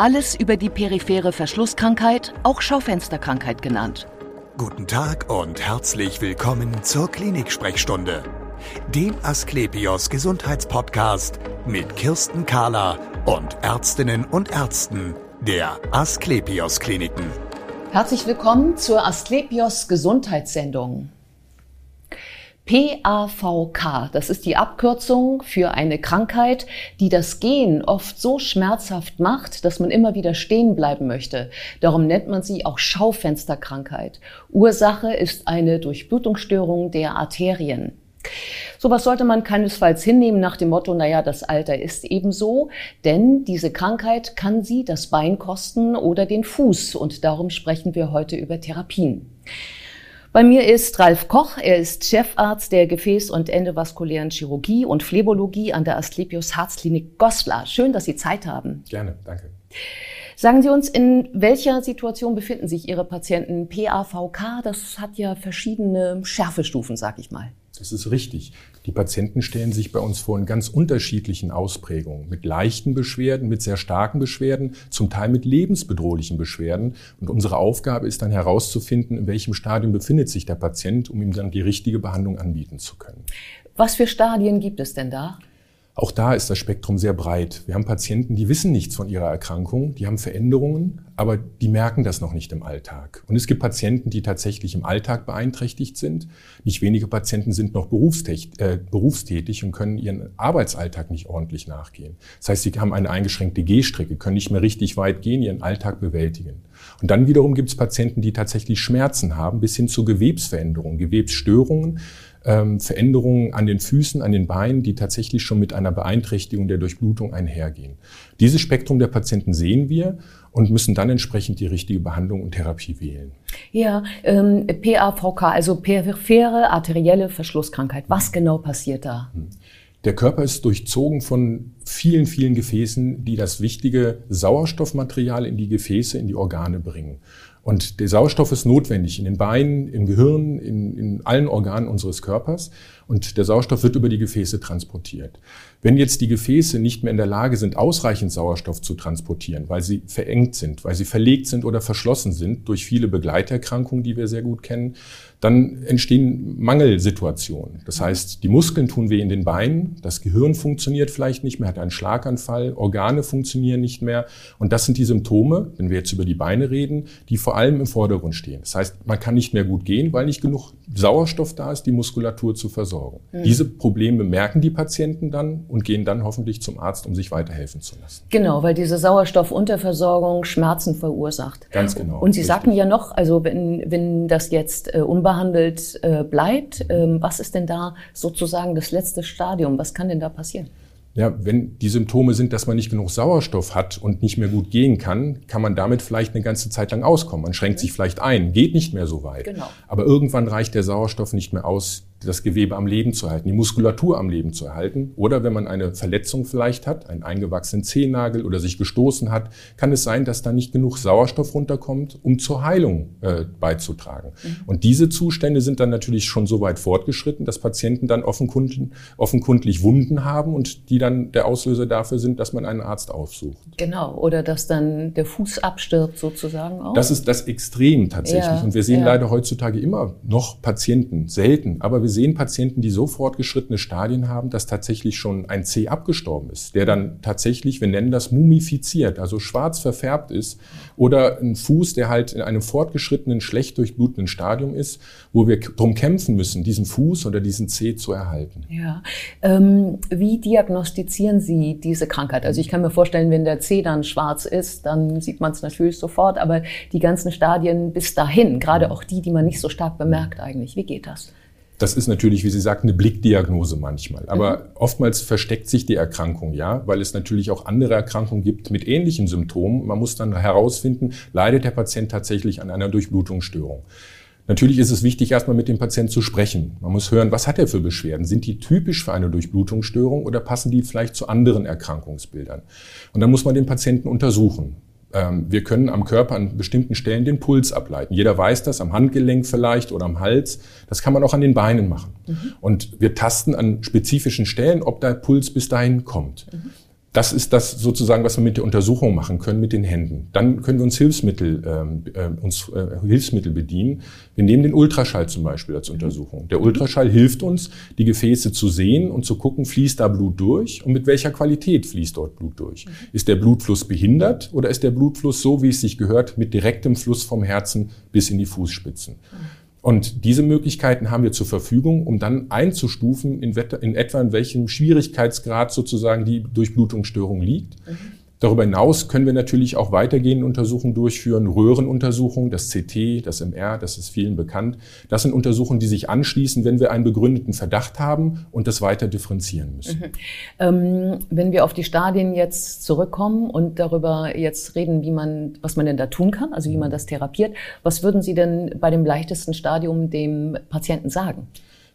Alles über die periphere Verschlusskrankheit, auch Schaufensterkrankheit genannt. Guten Tag und herzlich willkommen zur Klinik-Sprechstunde, dem Asklepios Gesundheitspodcast mit Kirsten Kahler und Ärztinnen und Ärzten der Asklepios Kliniken. Herzlich willkommen zur Asklepios Gesundheitssendung. PAVK, das ist die Abkürzung für eine Krankheit, die das Gehen oft so schmerzhaft macht, dass man immer wieder stehen bleiben möchte. Darum nennt man sie auch Schaufensterkrankheit. Ursache ist eine Durchblutungsstörung der Arterien. Sowas sollte man keinesfalls hinnehmen nach dem Motto, naja, das Alter ist ebenso, denn diese Krankheit kann Sie das Bein kosten oder den Fuß und darum sprechen wir heute über Therapien. Bei mir ist Ralf Koch. Er ist Chefarzt der Gefäß- und Endovaskulären Chirurgie und Phlebologie an der Asklepios Herzklinik Goslar. Schön, dass Sie Zeit haben. Gerne, danke. Sagen Sie uns, in welcher Situation befinden sich Ihre Patienten? PAVK, das hat ja verschiedene Schärfestufen, sag ich mal. Das ist richtig. Die Patienten stellen sich bei uns vor in ganz unterschiedlichen Ausprägungen. Mit leichten Beschwerden, mit sehr starken Beschwerden, zum Teil mit lebensbedrohlichen Beschwerden. Und unsere Aufgabe ist dann herauszufinden, in welchem Stadium befindet sich der Patient, um ihm dann die richtige Behandlung anbieten zu können. Was für Stadien gibt es denn da? Auch da ist das Spektrum sehr breit. Wir haben Patienten, die wissen nichts von ihrer Erkrankung, die haben Veränderungen, aber die merken das noch nicht im Alltag. Und es gibt Patienten, die tatsächlich im Alltag beeinträchtigt sind. Nicht wenige Patienten sind noch äh, berufstätig und können ihren Arbeitsalltag nicht ordentlich nachgehen. Das heißt, sie haben eine eingeschränkte Gehstrecke, können nicht mehr richtig weit gehen, ihren Alltag bewältigen. Und dann wiederum gibt es Patienten, die tatsächlich Schmerzen haben, bis hin zu Gewebsveränderungen, Gewebsstörungen ähm, Veränderungen an den Füßen, an den Beinen, die tatsächlich schon mit einer Beeinträchtigung der Durchblutung einhergehen. Dieses Spektrum der Patienten sehen wir und müssen dann entsprechend die richtige Behandlung und Therapie wählen. Ja, ähm, PAVK, also periphere arterielle Verschlusskrankheit. Was genau passiert da? Hm. Der Körper ist durchzogen von vielen, vielen Gefäßen, die das wichtige Sauerstoffmaterial in die Gefäße, in die Organe bringen. Und der Sauerstoff ist notwendig in den Beinen, im Gehirn, in, in allen Organen unseres Körpers. Und der Sauerstoff wird über die Gefäße transportiert. Wenn jetzt die Gefäße nicht mehr in der Lage sind, ausreichend Sauerstoff zu transportieren, weil sie verengt sind, weil sie verlegt sind oder verschlossen sind durch viele Begleiterkrankungen, die wir sehr gut kennen, dann entstehen Mangelsituationen. Das heißt, die Muskeln tun weh in den Beinen, das Gehirn funktioniert vielleicht nicht mehr, hat einen Schlaganfall, Organe funktionieren nicht mehr. Und das sind die Symptome, wenn wir jetzt über die Beine reden, die vor allem im Vordergrund stehen. Das heißt, man kann nicht mehr gut gehen, weil nicht genug Sauerstoff da ist, die Muskulatur zu versorgen. Mhm. Diese Probleme merken die Patienten dann und gehen dann hoffentlich zum Arzt, um sich weiterhelfen zu lassen. Genau, weil diese Sauerstoffunterversorgung Schmerzen verursacht. Ganz genau. Und Sie richtig. sagten ja noch, also wenn, wenn das jetzt äh, unbehandelt äh, bleibt, äh, was ist denn da sozusagen das letzte Stadium? Was kann denn da passieren? Ja, wenn die Symptome sind, dass man nicht genug Sauerstoff hat und nicht mehr gut gehen kann, kann man damit vielleicht eine ganze Zeit lang auskommen. Man schränkt sich vielleicht ein, geht nicht mehr so weit. Genau. Aber irgendwann reicht der Sauerstoff nicht mehr aus, das Gewebe am Leben zu erhalten, die Muskulatur am Leben zu erhalten. Oder wenn man eine Verletzung vielleicht hat, einen eingewachsenen Zehennagel oder sich gestoßen hat, kann es sein, dass da nicht genug Sauerstoff runterkommt, um zur Heilung äh, beizutragen. Mhm. Und diese Zustände sind dann natürlich schon so weit fortgeschritten, dass Patienten dann offenkundlich, offenkundlich Wunden haben und die dann der Auslöser dafür sind, dass man einen Arzt aufsucht. Genau, oder dass dann der Fuß abstirbt sozusagen auch. Das ist das Extrem tatsächlich. Ja, und wir sehen ja. leider heutzutage immer noch Patienten, selten, aber wir sehen Patienten, die so fortgeschrittene Stadien haben, dass tatsächlich schon ein C abgestorben ist, der dann tatsächlich, wir nennen das mumifiziert, also schwarz verfärbt ist, oder ein Fuß, der halt in einem fortgeschrittenen, schlecht durchblutenden Stadium ist, wo wir darum kämpfen müssen, diesen Fuß oder diesen C zu erhalten. Ja. Ähm, wie diagnostizieren Sie diese Krankheit? Also ich kann mir vorstellen, wenn der C dann schwarz ist, dann sieht man es natürlich sofort, aber die ganzen Stadien bis dahin, gerade auch die, die man nicht so stark bemerkt eigentlich, wie geht das? Das ist natürlich, wie Sie sagten, eine Blickdiagnose manchmal. Aber mhm. oftmals versteckt sich die Erkrankung, ja, weil es natürlich auch andere Erkrankungen gibt mit ähnlichen Symptomen. Man muss dann herausfinden, leidet der Patient tatsächlich an einer Durchblutungsstörung. Natürlich ist es wichtig, erstmal mit dem Patienten zu sprechen. Man muss hören, was hat er für Beschwerden? Sind die typisch für eine Durchblutungsstörung oder passen die vielleicht zu anderen Erkrankungsbildern? Und dann muss man den Patienten untersuchen. Ähm, wir können am Körper an bestimmten Stellen den Puls ableiten. Jeder weiß das, am Handgelenk vielleicht oder am Hals. Das kann man auch an den Beinen machen. Mhm. Und wir tasten an spezifischen Stellen, ob der Puls bis dahin kommt. Mhm. Das ist das sozusagen, was wir mit der Untersuchung machen können mit den Händen. Dann können wir uns Hilfsmittel, ähm, äh, uns äh, Hilfsmittel bedienen. Wir nehmen den Ultraschall zum Beispiel als Untersuchung. Der Ultraschall hilft uns, die Gefäße zu sehen und zu gucken, fließt da Blut durch und mit welcher Qualität fließt dort Blut durch. Ist der Blutfluss behindert oder ist der Blutfluss so, wie es sich gehört, mit direktem Fluss vom Herzen bis in die Fußspitzen? Und diese Möglichkeiten haben wir zur Verfügung, um dann einzustufen, in, in etwa in welchem Schwierigkeitsgrad sozusagen die Durchblutungsstörung liegt. Mhm. Darüber hinaus können wir natürlich auch weitergehende Untersuchungen durchführen, Röhrenuntersuchungen, das CT, das MR, das ist vielen bekannt. Das sind Untersuchungen, die sich anschließen, wenn wir einen begründeten Verdacht haben und das weiter differenzieren müssen. Mhm. Ähm, wenn wir auf die Stadien jetzt zurückkommen und darüber jetzt reden, wie man, was man denn da tun kann, also wie man das therapiert, was würden Sie denn bei dem leichtesten Stadium dem Patienten sagen?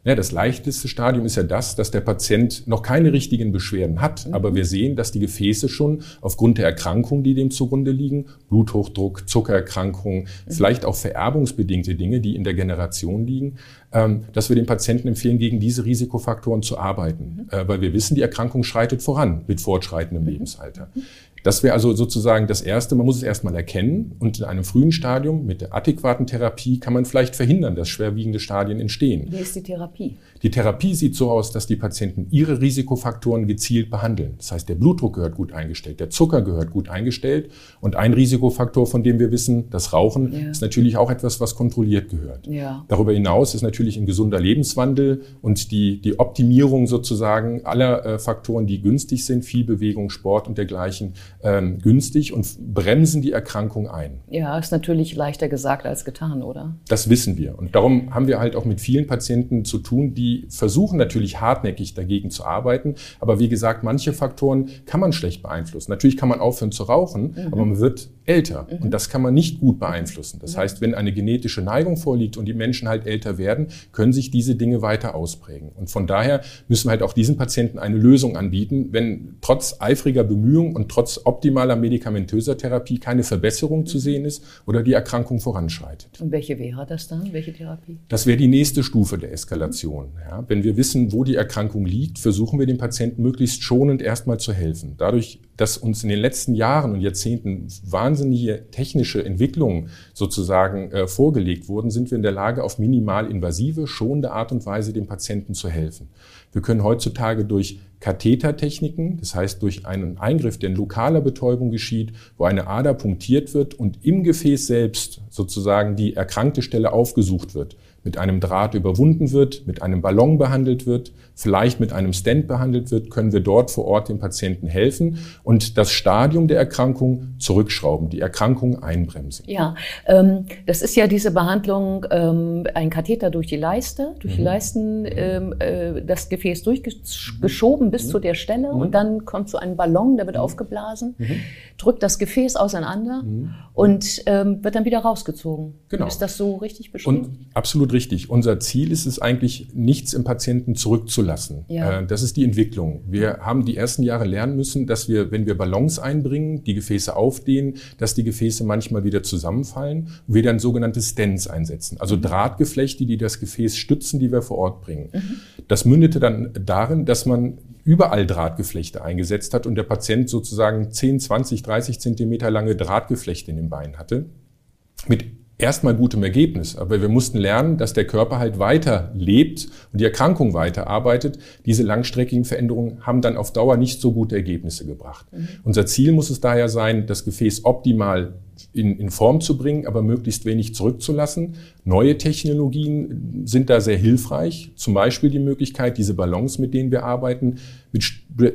Ja, das leichteste Stadium ist ja das, dass der Patient noch keine richtigen Beschwerden hat, mhm. aber wir sehen, dass die Gefäße schon aufgrund der Erkrankungen, die dem zugrunde liegen, Bluthochdruck, Zuckererkrankungen, mhm. vielleicht auch vererbungsbedingte Dinge, die in der Generation liegen, ähm, dass wir den Patienten empfehlen, gegen diese Risikofaktoren zu arbeiten, mhm. äh, weil wir wissen, die Erkrankung schreitet voran mit fortschreitendem mhm. Lebensalter. Das wäre also sozusagen das Erste. Man muss es erstmal erkennen und in einem frühen Stadium mit der adäquaten Therapie kann man vielleicht verhindern, dass schwerwiegende Stadien entstehen. Wie ist die Therapie? Die Therapie sieht so aus, dass die Patienten ihre Risikofaktoren gezielt behandeln. Das heißt, der Blutdruck gehört gut eingestellt, der Zucker gehört gut eingestellt und ein Risikofaktor, von dem wir wissen, das Rauchen, ja. ist natürlich auch etwas, was kontrolliert gehört. Ja. Darüber hinaus ist natürlich ein gesunder Lebenswandel und die, die Optimierung sozusagen aller äh, Faktoren, die günstig sind, viel Bewegung, Sport und dergleichen, ähm, günstig und bremsen die Erkrankung ein. Ja, ist natürlich leichter gesagt als getan, oder? Das wissen wir. Und darum haben wir halt auch mit vielen Patienten zu tun, die versuchen natürlich hartnäckig dagegen zu arbeiten. Aber wie gesagt, manche Faktoren kann man schlecht beeinflussen. Natürlich kann man aufhören zu rauchen, mhm. aber man wird älter. Mhm. Und das kann man nicht gut beeinflussen. Das ja. heißt, wenn eine genetische Neigung vorliegt und die Menschen halt älter werden, können sich diese Dinge weiter ausprägen. Und von daher müssen wir halt auch diesen Patienten eine Lösung anbieten, wenn trotz eifriger Bemühungen und trotz optimaler medikamentöser Therapie keine Verbesserung zu sehen ist oder die Erkrankung voranschreitet. Und welche wäre das dann? Welche Therapie? Das wäre die nächste Stufe der Eskalation. Ja, wenn wir wissen, wo die Erkrankung liegt, versuchen wir dem Patienten möglichst schonend erstmal zu helfen. Dadurch, dass uns in den letzten Jahren und Jahrzehnten wahnsinnige technische Entwicklungen sozusagen äh, vorgelegt wurden, sind wir in der Lage, auf minimal invasive, schonende Art und Weise dem Patienten zu helfen. Wir können heutzutage durch Kathetertechniken, das heißt durch einen Eingriff, der in lokaler Betäubung geschieht, wo eine Ader punktiert wird und im Gefäß selbst sozusagen die erkrankte Stelle aufgesucht wird, mit einem Draht überwunden wird, mit einem Ballon behandelt wird, vielleicht mit einem Stent behandelt wird, können wir dort vor Ort dem Patienten helfen und das Stadium der Erkrankung zurückschrauben, die Erkrankung einbremsen. Ja, ähm, das ist ja diese Behandlung, ähm, ein Katheter durch die Leiste, durch mhm. die Leisten, ähm, äh, das Gefäß durchgeschoben bis mhm. zu der Stelle mhm. und dann kommt so ein Ballon, der wird mhm. aufgeblasen, mhm. drückt das Gefäß auseinander mhm. und ähm, wird dann wieder rausgezogen. Genau. Ist das so richtig beschrieben? Und absolut richtig. Unser Ziel ist es eigentlich, nichts im Patienten zurückzulassen. Ja. Äh, das ist die Entwicklung. Wir haben die ersten Jahre lernen müssen, dass wir, wenn wir Ballons einbringen, die Gefäße aufdehnen, dass die Gefäße manchmal wieder zusammenfallen und wir dann sogenannte Stents einsetzen. Also mhm. Drahtgeflechte, die das Gefäß stützen, die wir vor Ort bringen. Mhm. Das mündete dann darin, dass man überall Drahtgeflechte eingesetzt hat und der Patient sozusagen 10, 20, 30 Zentimeter lange Drahtgeflechte in den Beinen hatte. Mit erstmal gutem Ergebnis. Aber wir mussten lernen, dass der Körper halt weiter lebt und die Erkrankung weiter arbeitet. Diese langstreckigen Veränderungen haben dann auf Dauer nicht so gute Ergebnisse gebracht. Mhm. Unser Ziel muss es daher sein, das Gefäß optimal in, in Form zu bringen, aber möglichst wenig zurückzulassen. Neue Technologien sind da sehr hilfreich. Zum Beispiel die Möglichkeit, diese Ballons, mit denen wir arbeiten, mit,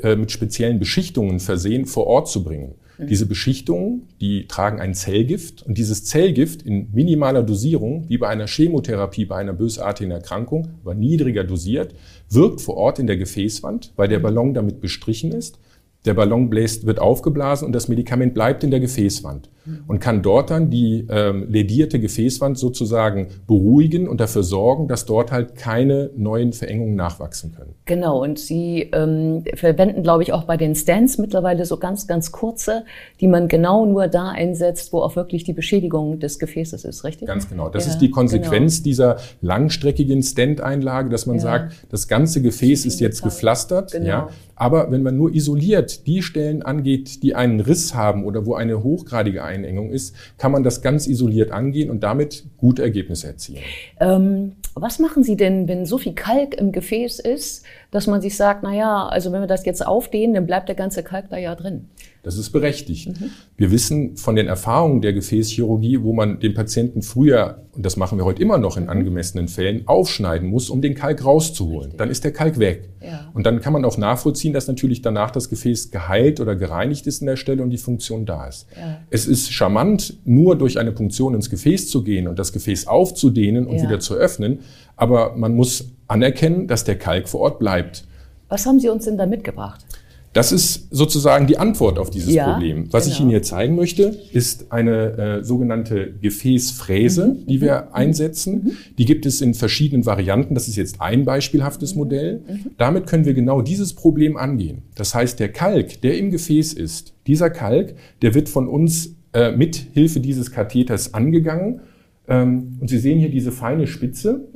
äh, mit speziellen Beschichtungen versehen, vor Ort zu bringen. Mhm. Diese Beschichtungen, die tragen ein Zellgift und dieses Zellgift in minimaler Dosierung, wie bei einer Chemotherapie bei einer bösartigen Erkrankung, aber niedriger dosiert, wirkt vor Ort in der Gefäßwand, weil der mhm. Ballon damit bestrichen ist. Der Ballon bläst, wird aufgeblasen und das Medikament bleibt in der Gefäßwand. und kann dort dann die ähm, ledierte Gefäßwand sozusagen beruhigen und dafür sorgen, dass dort halt keine neuen Verengungen nachwachsen können. Genau, und Sie ähm, verwenden, glaube ich, auch bei den Stands mittlerweile so ganz, ganz kurze, die man genau nur da einsetzt, wo auch wirklich die Beschädigung des Gefäßes ist, richtig? Ganz genau. Das ja, ist die Konsequenz genau. dieser langstreckigen Stand-Einlage, dass man ja. sagt, das ganze Gefäß ist jetzt gepflastert, genau. ja, aber wenn man nur isoliert die Stellen angeht, die einen Riss haben oder wo eine hochgradige Einengung ist, kann man das ganz isoliert angehen und damit gute Ergebnisse erzielen. Ähm, was machen Sie denn, wenn so viel Kalk im Gefäß ist, dass man sich sagt, na ja, also wenn wir das jetzt aufdehnen, dann bleibt der ganze Kalk da ja drin? Das ist berechtigt. Mhm. Wir wissen von den Erfahrungen der Gefäßchirurgie, wo man den Patienten früher, und das machen wir heute immer noch in mhm. angemessenen Fällen, aufschneiden muss, um den Kalk rauszuholen. Richtig. Dann ist der Kalk weg. Ja. Und dann kann man auch nachvollziehen, dass natürlich danach das Gefäß geheilt oder gereinigt ist in der Stelle und die Funktion da ist. Ja. Es ist charmant, nur durch eine Punktion ins Gefäß zu gehen und das Gefäß aufzudehnen und ja. wieder zu öffnen. Aber man muss anerkennen, dass der Kalk vor Ort bleibt. Was haben Sie uns denn da mitgebracht? Das ist sozusagen die Antwort auf dieses ja, Problem. Was genau. ich Ihnen hier zeigen möchte, ist eine äh, sogenannte Gefäßfräse, mhm. die wir mhm. einsetzen. Mhm. Die gibt es in verschiedenen Varianten. Das ist jetzt ein beispielhaftes Modell. Mhm. Damit können wir genau dieses Problem angehen. Das heißt, der Kalk, der im Gefäß ist, dieser Kalk, der wird von uns äh, mit Hilfe dieses Katheters angegangen. Ähm, und Sie sehen hier diese feine Spitze.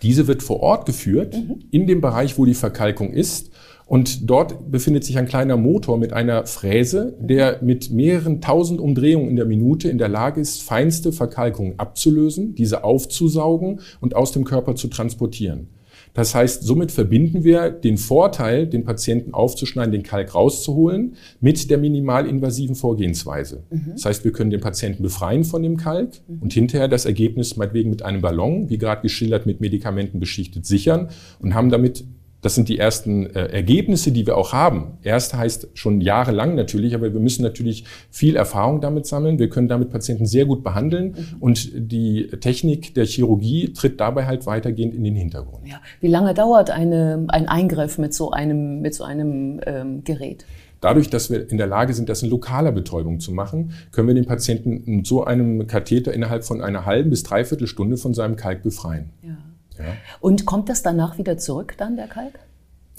Mhm. Diese wird vor Ort geführt, mhm. in dem Bereich, wo die Verkalkung ist. Und dort befindet sich ein kleiner Motor mit einer Fräse, der mit mehreren tausend Umdrehungen in der Minute in der Lage ist, feinste Verkalkungen abzulösen, diese aufzusaugen und aus dem Körper zu transportieren. Das heißt, somit verbinden wir den Vorteil, den Patienten aufzuschneiden, den Kalk rauszuholen, mit der minimalinvasiven Vorgehensweise. Mhm. Das heißt, wir können den Patienten befreien von dem Kalk mhm. und hinterher das Ergebnis meinetwegen mit einem Ballon, wie gerade geschildert, mit Medikamenten beschichtet sichern und haben damit das sind die ersten äh, Ergebnisse, die wir auch haben. Erst heißt schon jahrelang natürlich, aber wir müssen natürlich viel Erfahrung damit sammeln. Wir können damit Patienten sehr gut behandeln mhm. und die Technik der Chirurgie tritt dabei halt weitergehend in den Hintergrund. Ja. Wie lange dauert eine, ein Eingriff mit so einem, mit so einem ähm, Gerät? Dadurch, dass wir in der Lage sind, das in lokaler Betäubung zu machen, können wir den Patienten mit so einem Katheter innerhalb von einer halben bis dreiviertel Stunde von seinem Kalk befreien. Ja. Ja. Und kommt das danach wieder zurück, dann der Kalk?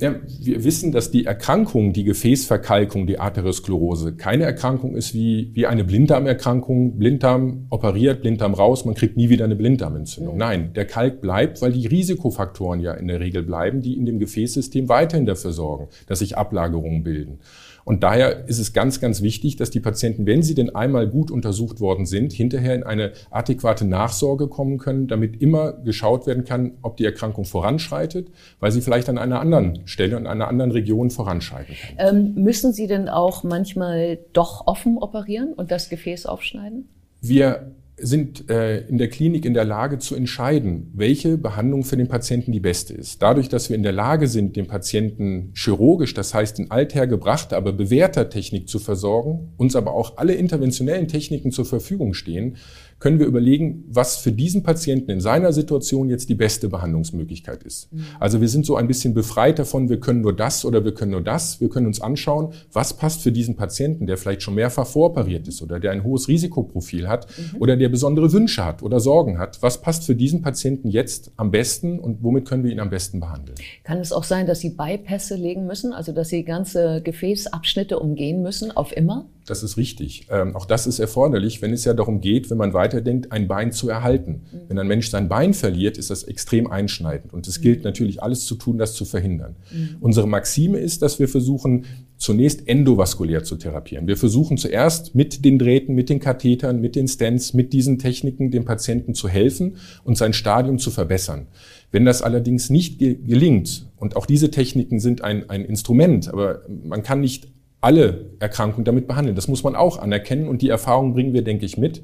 Ja, wir wissen, dass die Erkrankung, die Gefäßverkalkung, die Arteriosklerose, keine Erkrankung ist wie, wie eine Blinddarmerkrankung. Blinddarm operiert, Blinddarm raus, man kriegt nie wieder eine Blinddarmentzündung. Nein, der Kalk bleibt, weil die Risikofaktoren ja in der Regel bleiben, die in dem Gefäßsystem weiterhin dafür sorgen, dass sich Ablagerungen bilden. Und daher ist es ganz, ganz wichtig, dass die Patienten, wenn sie denn einmal gut untersucht worden sind, hinterher in eine adäquate Nachsorge kommen können, damit immer geschaut werden kann, ob die Erkrankung voranschreitet, weil sie vielleicht an einer anderen Stelle, an einer anderen Region voranschreiten kann. Ähm, müssen Sie denn auch manchmal doch offen operieren und das Gefäß aufschneiden? Wir sind äh, in der Klinik in der Lage zu entscheiden, welche Behandlung für den Patienten die beste ist. Dadurch, dass wir in der Lage sind, den Patienten chirurgisch, das heißt in althergebrachter, aber bewährter Technik zu versorgen, uns aber auch alle interventionellen Techniken zur Verfügung stehen, können wir überlegen, was für diesen Patienten in seiner Situation jetzt die beste Behandlungsmöglichkeit ist. Mhm. Also wir sind so ein bisschen befreit davon, wir können nur das oder wir können nur das. Wir können uns anschauen, was passt für diesen Patienten, der vielleicht schon mehrfach voroperiert ist oder der ein hohes Risikoprofil hat mhm. oder der besondere Wünsche hat oder Sorgen hat. Was passt für diesen Patienten jetzt am besten und womit können wir ihn am besten behandeln? Kann es auch sein, dass Sie Bypässe legen müssen, also dass Sie ganze Gefäßabschnitte umgehen müssen auf immer? Das ist richtig. Ähm, auch das ist erforderlich, wenn es ja darum geht, wenn man weiterdenkt, ein Bein zu erhalten. Mhm. Wenn ein Mensch sein Bein verliert, ist das extrem einschneidend. Und es mhm. gilt natürlich, alles zu tun, das zu verhindern. Mhm. Unsere Maxime ist, dass wir versuchen, zunächst endovaskulär zu therapieren. Wir versuchen zuerst mit den Drähten, mit den Kathetern, mit den Stents, mit diesen Techniken dem Patienten zu helfen und sein Stadium zu verbessern. Wenn das allerdings nicht gelingt, und auch diese Techniken sind ein, ein Instrument, aber man kann nicht alle Erkrankungen damit behandeln. Das muss man auch anerkennen und die Erfahrung bringen wir, denke ich, mit.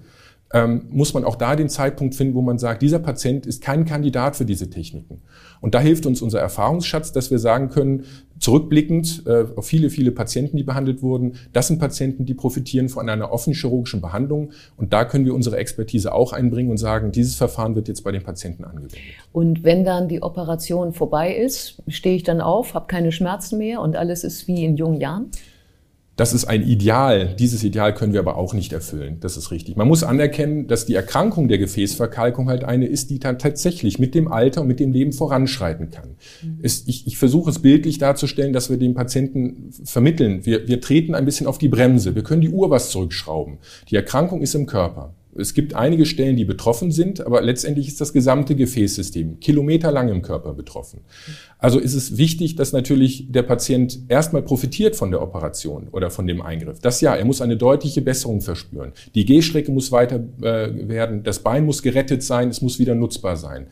Ähm, muss man auch da den Zeitpunkt finden, wo man sagt, dieser Patient ist kein Kandidat für diese Techniken. Und da hilft uns unser Erfahrungsschatz, dass wir sagen können, zurückblickend äh, auf viele, viele Patienten, die behandelt wurden, das sind Patienten, die profitieren von einer offenen chirurgischen Behandlung. Und da können wir unsere Expertise auch einbringen und sagen, dieses Verfahren wird jetzt bei den Patienten angewendet. Und wenn dann die Operation vorbei ist, stehe ich dann auf, habe keine Schmerzen mehr und alles ist wie in jungen Jahren? Das ist ein Ideal. Dieses Ideal können wir aber auch nicht erfüllen. Das ist richtig. Man muss anerkennen, dass die Erkrankung der Gefäßverkalkung halt eine ist, die dann tatsächlich mit dem Alter und mit dem Leben voranschreiten kann. Mhm. Es, ich, ich versuche es bildlich darzustellen, dass wir dem Patienten vermitteln. Wir, wir treten ein bisschen auf die Bremse. Wir können die Uhr was zurückschrauben. Die Erkrankung ist im Körper. Es gibt einige Stellen, die betroffen sind, aber letztendlich ist das gesamte Gefäßsystem kilometerlang im Körper betroffen. Also ist es wichtig, dass natürlich der Patient erstmal profitiert von der Operation oder von dem Eingriff. Das ja, er muss eine deutliche Besserung verspüren. Die Gehstrecke muss weiter äh, werden, das Bein muss gerettet sein, es muss wieder nutzbar sein.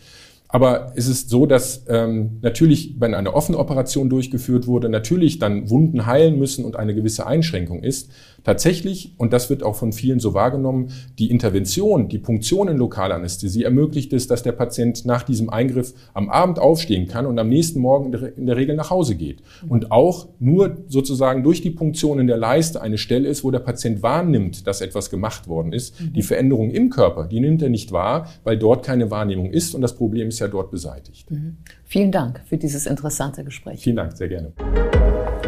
Aber es ist so, dass ähm, natürlich, wenn eine offene Operation durchgeführt wurde, natürlich dann Wunden heilen müssen und eine gewisse Einschränkung ist. Tatsächlich, und das wird auch von vielen so wahrgenommen, die Intervention, die Punktion in Lokalanästhesie ermöglicht es, dass der Patient nach diesem Eingriff am Abend aufstehen kann und am nächsten Morgen in der Regel nach Hause geht. Und auch nur sozusagen durch die Punktion in der Leiste eine Stelle ist, wo der Patient wahrnimmt, dass etwas gemacht worden ist. Die Veränderung im Körper, die nimmt er nicht wahr, weil dort keine Wahrnehmung ist und das Problem ist ja dort beseitigt. Mhm. Vielen Dank für dieses interessante Gespräch. Vielen Dank, sehr gerne.